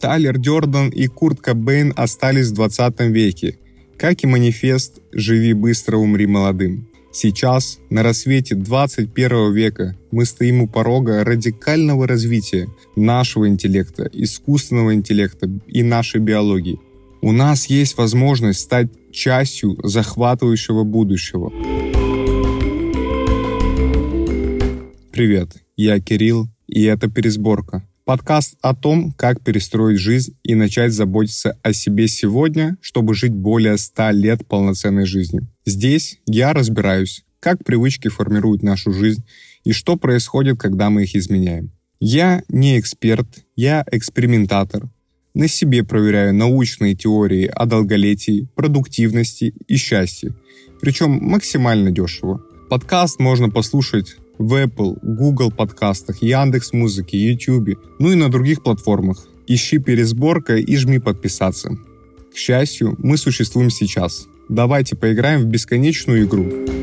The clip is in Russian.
Тайлер Дёрден и Курт Кобейн остались в 20 веке. Как и манифест «Живи быстро, умри молодым». Сейчас, на рассвете 21 века, мы стоим у порога радикального развития нашего интеллекта, искусственного интеллекта и нашей биологии. У нас есть возможность стать частью захватывающего будущего. Привет, я Кирилл, и это «Пересборка». Подкаст о том, как перестроить жизнь и начать заботиться о себе сегодня, чтобы жить более 100 лет полноценной жизнью. Здесь я разбираюсь, как привычки формируют нашу жизнь и что происходит, когда мы их изменяем. Я не эксперт, я экспериментатор. На себе проверяю научные теории о долголетии, продуктивности и счастье. Причем максимально дешево. Подкаст можно послушать в Apple, Google подкастах, Яндекс Музыке, YouTube, ну и на других платформах. Ищи пересборка и жми подписаться. К счастью, мы существуем сейчас. Давайте поиграем в бесконечную игру.